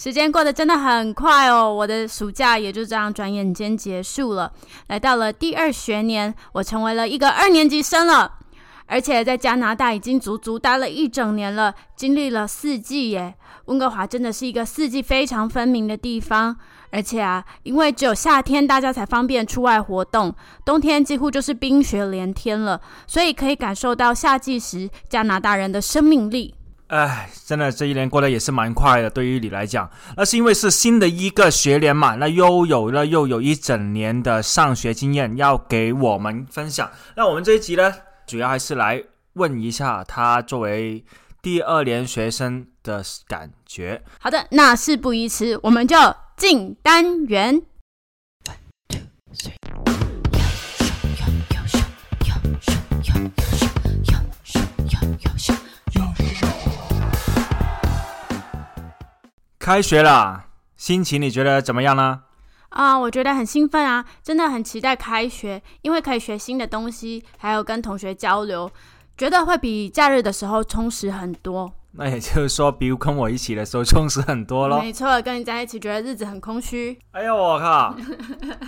时间过得真的很快哦，我的暑假也就这样转眼间结束了，来到了第二学年，我成为了一个二年级生了，而且在加拿大已经足足待了一整年了，经历了四季耶。温哥华真的是一个四季非常分明的地方，而且啊，因为只有夏天大家才方便出外活动，冬天几乎就是冰雪连天了，所以可以感受到夏季时加拿大人的生命力。哎，真的这一年过得也是蛮快的。对于你来讲，那是因为是新的一个学年嘛，那又有了又有一整年的上学经验要给我们分享。那我们这一集呢，主要还是来问一下他作为第二年学生的感觉。好的，那事不宜迟，我们就进单元。开学啦，心情你觉得怎么样呢？啊，我觉得很兴奋啊，真的很期待开学，因为可以学新的东西，还有跟同学交流，觉得会比假日的时候充实很多。那也就是说，比如跟我一起的时候充实很多咯。没错，跟你在一起觉得日子很空虚。哎呦我靠！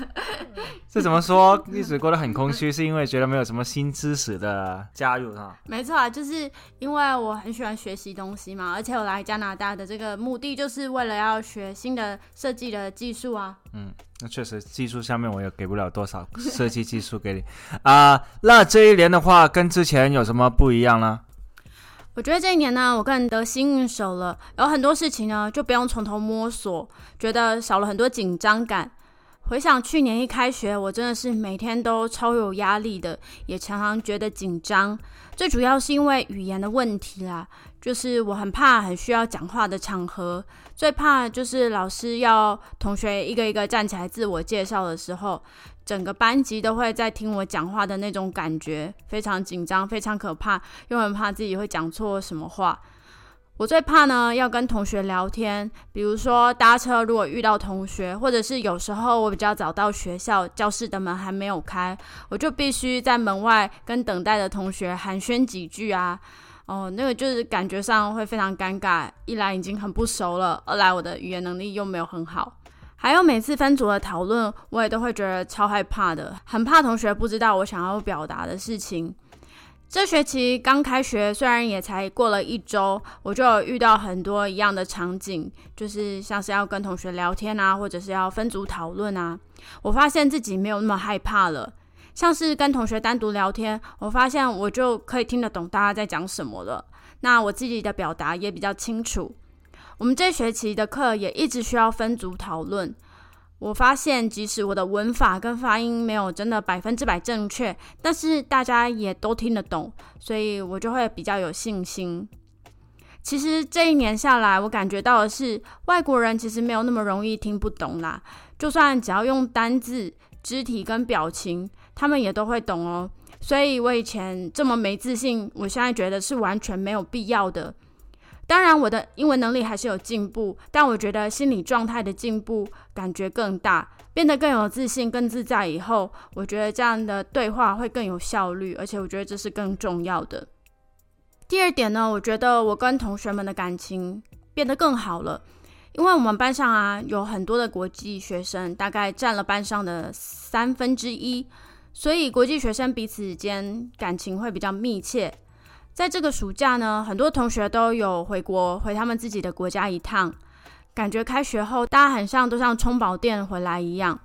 这怎么说？日子过得很空虚，是因为觉得没有什么新知识的加入哈？没错啊，就是因为我很喜欢学习东西嘛，而且我来加拿大的这个目的就是为了要学新的设计的技术啊。嗯，那确实技术上面我也给不了多少设计技术给你啊。那这一年的话，跟之前有什么不一样呢？我觉得这一年呢，我更得心应手了，有很多事情呢就不用从头摸索，觉得少了很多紧张感。回想去年一开学，我真的是每天都超有压力的，也常常觉得紧张。最主要是因为语言的问题啦，就是我很怕很需要讲话的场合，最怕就是老师要同学一个一个站起来自我介绍的时候。整个班级都会在听我讲话的那种感觉，非常紧张，非常可怕，又很怕自己会讲错什么话。我最怕呢，要跟同学聊天，比如说搭车，如果遇到同学，或者是有时候我比较早到学校，教室的门还没有开，我就必须在门外跟等待的同学寒暄几句啊。哦，那个就是感觉上会非常尴尬，一来已经很不熟了，二来我的语言能力又没有很好。还有每次分组的讨论，我也都会觉得超害怕的，很怕同学不知道我想要表达的事情。这学期刚开学，虽然也才过了一周，我就有遇到很多一样的场景，就是像是要跟同学聊天啊，或者是要分组讨论啊。我发现自己没有那么害怕了，像是跟同学单独聊天，我发现我就可以听得懂大家在讲什么了，那我自己的表达也比较清楚。我们这学期的课也一直需要分组讨论。我发现，即使我的文法跟发音没有真的百分之百正确，但是大家也都听得懂，所以我就会比较有信心。其实这一年下来，我感觉到的是，外国人其实没有那么容易听不懂啦。就算只要用单字、肢体跟表情，他们也都会懂哦。所以我以前这么没自信，我现在觉得是完全没有必要的。当然，我的英文能力还是有进步，但我觉得心理状态的进步感觉更大，变得更有自信、更自在。以后，我觉得这样的对话会更有效率，而且我觉得这是更重要的。第二点呢，我觉得我跟同学们的感情变得更好了，因为我们班上啊有很多的国际学生，大概占了班上的三分之一，所以国际学生彼此间感情会比较密切。在这个暑假呢，很多同学都有回国，回他们自己的国家一趟，感觉开学后大家很像都像充饱电回来一样。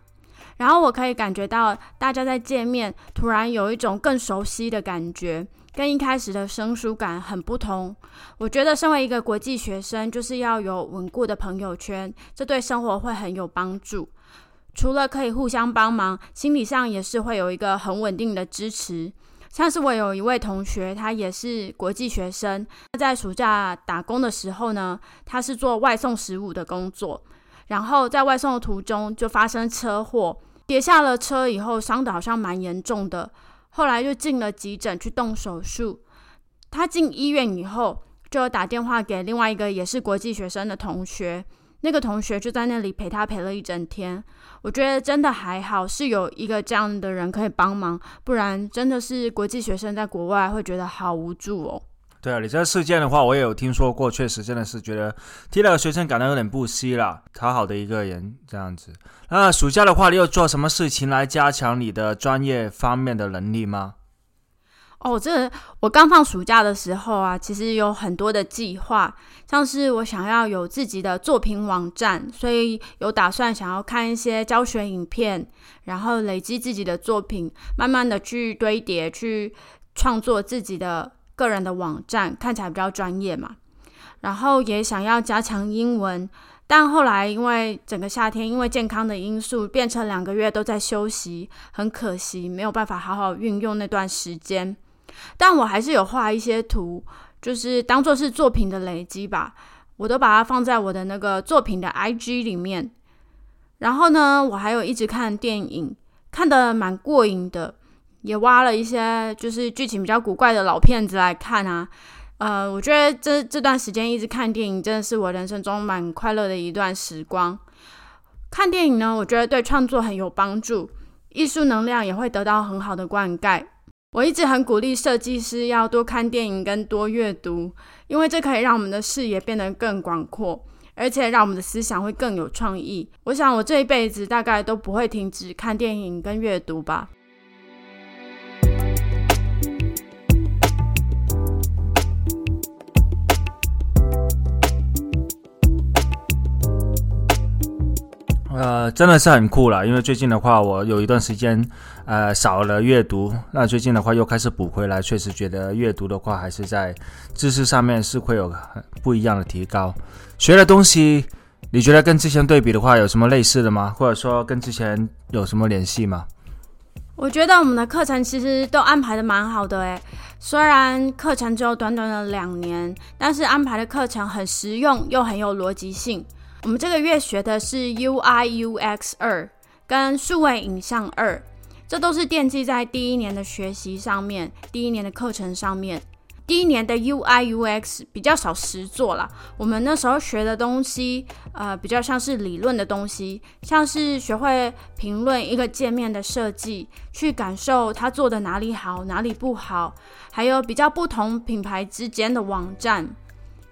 然后我可以感觉到大家在见面，突然有一种更熟悉的感觉，跟一开始的生疏感很不同。我觉得身为一个国际学生，就是要有稳固的朋友圈，这对生活会很有帮助。除了可以互相帮忙，心理上也是会有一个很稳定的支持。像是我有一位同学，他也是国际学生。他在暑假打工的时候呢，他是做外送食物的工作。然后在外送的途中就发生车祸，跌下了车以后伤的好像蛮严重的，后来就进了急诊去动手术。他进医院以后，就打电话给另外一个也是国际学生的同学，那个同学就在那里陪他陪了一整天。我觉得真的还好，是有一个这样的人可以帮忙，不然真的是国际学生在国外会觉得好无助哦。对啊，你这个事件的话，我也有听说过，确实真的是觉得替那个学生感到有点不惜了，讨好的一个人这样子。那暑假的话，你有做什么事情来加强你的专业方面的能力吗？哦，这我刚放暑假的时候啊，其实有很多的计划，像是我想要有自己的作品网站，所以有打算想要看一些教学影片，然后累积自己的作品，慢慢的去堆叠，去创作自己的个人的网站，看起来比较专业嘛。然后也想要加强英文，但后来因为整个夏天因为健康的因素，变成两个月都在休息，很可惜没有办法好好运用那段时间。但我还是有画一些图，就是当做是作品的累积吧。我都把它放在我的那个作品的 IG 里面。然后呢，我还有一直看电影，看的蛮过瘾的，也挖了一些就是剧情比较古怪的老片子来看啊。呃，我觉得这这段时间一直看电影，真的是我人生中蛮快乐的一段时光。看电影呢，我觉得对创作很有帮助，艺术能量也会得到很好的灌溉。我一直很鼓励设计师要多看电影跟多阅读，因为这可以让我们的视野变得更广阔，而且让我们的思想会更有创意。我想我这一辈子大概都不会停止看电影跟阅读吧。呃，真的是很酷了，因为最近的话，我有一段时间，呃，少了阅读，那最近的话又开始补回来，确实觉得阅读的话，还是在知识上面是会有不一样的提高。学的东西，你觉得跟之前对比的话，有什么类似的吗？或者说跟之前有什么联系吗？我觉得我们的课程其实都安排的蛮好的诶，虽然课程只有短短的两年，但是安排的课程很实用又很有逻辑性。我们这个月学的是 UI/UX 二跟数位影像二，这都是奠基在第一年的学习上面，第一年的课程上面。第一年的 UI/UX 比较少实做啦，我们那时候学的东西，呃，比较像是理论的东西，像是学会评论一个界面的设计，去感受它做的哪里好，哪里不好，还有比较不同品牌之间的网站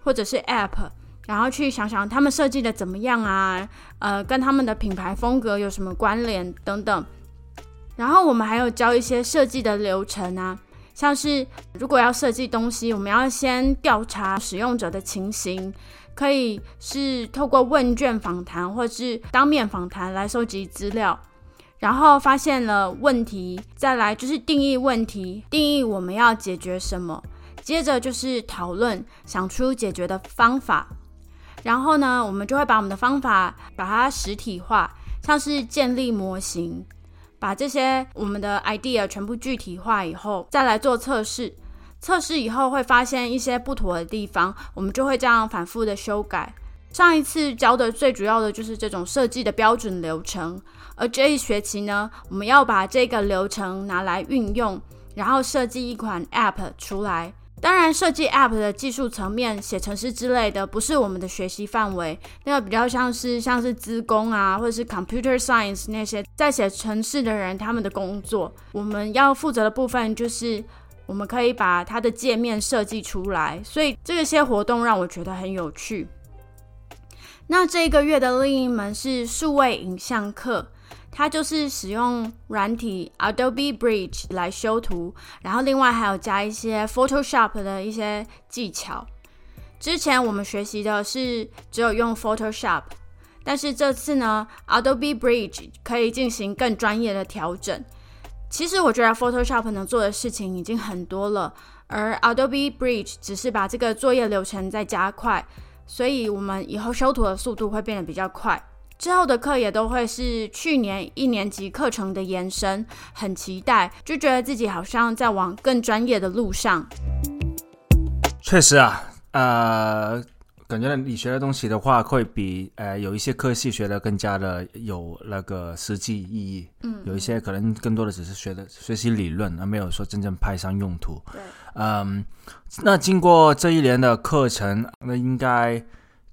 或者是 App。然后去想想他们设计的怎么样啊？呃，跟他们的品牌风格有什么关联等等。然后我们还有教一些设计的流程啊，像是如果要设计东西，我们要先调查使用者的情形，可以是透过问卷访谈或是当面访谈来收集资料，然后发现了问题，再来就是定义问题，定义我们要解决什么，接着就是讨论，想出解决的方法。然后呢，我们就会把我们的方法把它实体化，像是建立模型，把这些我们的 idea 全部具体化以后，再来做测试。测试以后会发现一些不妥的地方，我们就会这样反复的修改。上一次教的最主要的就是这种设计的标准流程，而这一学期呢，我们要把这个流程拿来运用，然后设计一款 app 出来。当然，设计 App 的技术层面、写程式之类的，不是我们的学习范围。那个比较像是像是资工啊，或者是 Computer Science 那些在写程式的人他们的工作。我们要负责的部分就是，我们可以把它的界面设计出来。所以这些活动让我觉得很有趣。那这个月的另一门是数位影像课。它就是使用软体 Adobe Bridge 来修图，然后另外还有加一些 Photoshop 的一些技巧。之前我们学习的是只有用 Photoshop，但是这次呢，Adobe Bridge 可以进行更专业的调整。其实我觉得 Photoshop 能做的事情已经很多了，而 Adobe Bridge 只是把这个作业流程再加快，所以我们以后修图的速度会变得比较快。之后的课也都会是去年一年级课程的延伸，很期待，就觉得自己好像在往更专业的路上。确实啊，呃，感觉你学的东西的话，会比呃有一些科系学的更加的有那个实际意义。嗯，有一些可能更多的只是学的学习理论，而没有说真正派上用途。对，嗯，那经过这一年的课程，那应该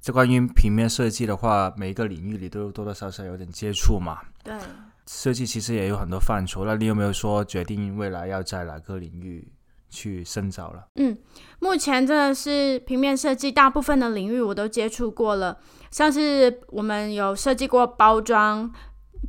这关于平面设计的话，每一个领域里都多多少少有点接触嘛。对，设计其实也有很多范畴，那你有没有说决定未来要在哪个领域去深造了？嗯，目前真的是平面设计，大部分的领域我都接触过了，像是我们有设计过包装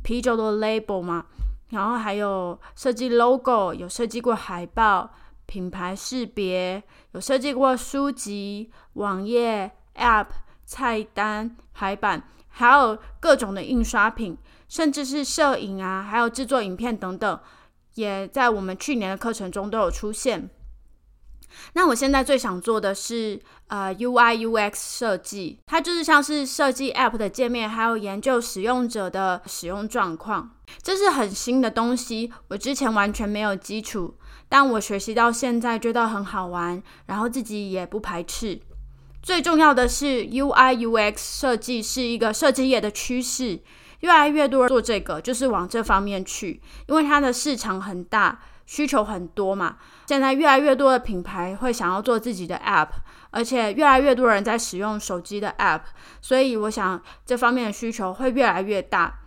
啤酒的 label 嘛，然后还有设计 logo，有设计过海报、品牌识别，有设计过书籍、网页、app、菜单、排版，还有各种的印刷品，甚至是摄影啊，还有制作影片等等，也在我们去年的课程中都有出现。那我现在最想做的是呃 UI UX 设计，它就是像是设计 App 的界面，还有研究使用者的使用状况。这是很新的东西，我之前完全没有基础，但我学习到现在觉得很好玩，然后自己也不排斥。最重要的是 UI UX 设计是一个设计业的趋势，越来越多人做这个，就是往这方面去，因为它的市场很大，需求很多嘛。现在越来越多的品牌会想要做自己的 App，而且越来越多人在使用手机的 App，所以我想这方面的需求会越来越大。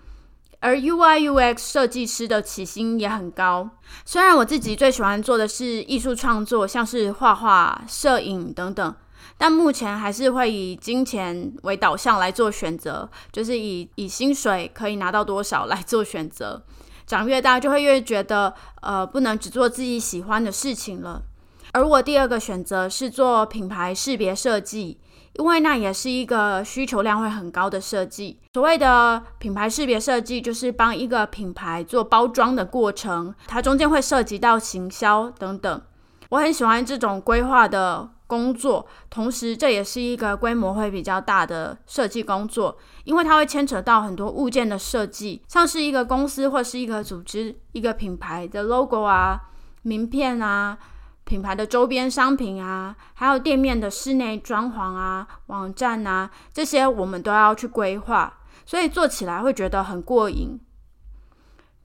而 UI UX 设计师的起薪也很高。虽然我自己最喜欢做的是艺术创作，像是画画、摄影等等，但目前还是会以金钱为导向来做选择，就是以以薪水可以拿到多少来做选择。长越大，就会越觉得，呃，不能只做自己喜欢的事情了。而我第二个选择是做品牌识别设计，因为那也是一个需求量会很高的设计。所谓的品牌识别设计，就是帮一个品牌做包装的过程，它中间会涉及到行销等等。我很喜欢这种规划的工作，同时这也是一个规模会比较大的设计工作，因为它会牵扯到很多物件的设计，像是一个公司或是一个组织、一个品牌的 logo 啊、名片啊、品牌的周边商品啊，还有店面的室内装潢啊、网站啊，这些我们都要去规划，所以做起来会觉得很过瘾。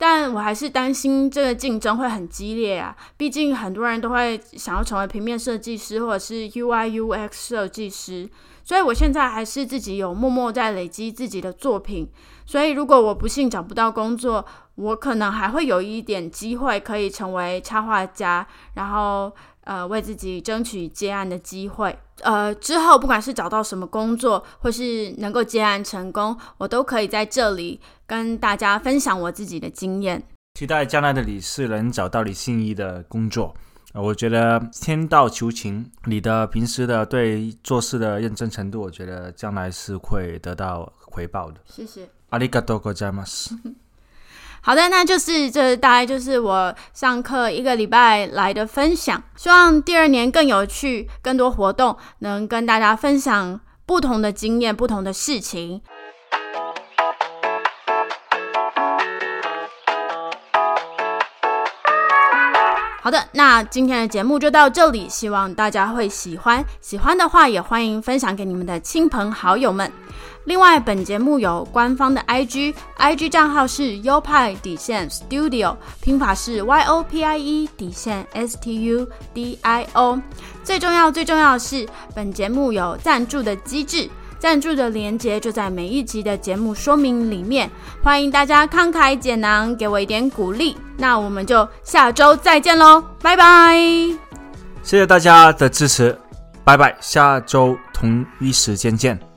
但我还是担心这个竞争会很激烈啊！毕竟很多人都会想要成为平面设计师或者是 UI UX 设计师，所以我现在还是自己有默默在累积自己的作品。所以如果我不幸找不到工作，我可能还会有一点机会可以成为插画家，然后呃为自己争取接案的机会。呃，之后不管是找到什么工作，或是能够接案成功，我都可以在这里跟大家分享我自己的经验。期待将来的你是能找到你心仪的工作。我觉得天道求情，你的平时的对做事的认真程度，我觉得将来是会得到回报的。谢谢。阿里嘎多，ございます。 好的，那就是这大概就是我上课一个礼拜来的分享。希望第二年更有趣，更多活动能跟大家分享不同的经验、不同的事情。好的，那今天的节目就到这里，希望大家会喜欢。喜欢的话，也欢迎分享给你们的亲朋好友们。另外，本节目有官方的 IG，IG 账号是优派底线 Studio，拼法是 Y O P I E 底线 S T U D I O。最重要、最重要的是，本节目有赞助的机制，赞助的连接就在每一集的节目说明里面。欢迎大家慷慨解囊，给我一点鼓励。那我们就下周再见喽，拜拜！谢谢大家的支持，拜拜，下周同一时间见。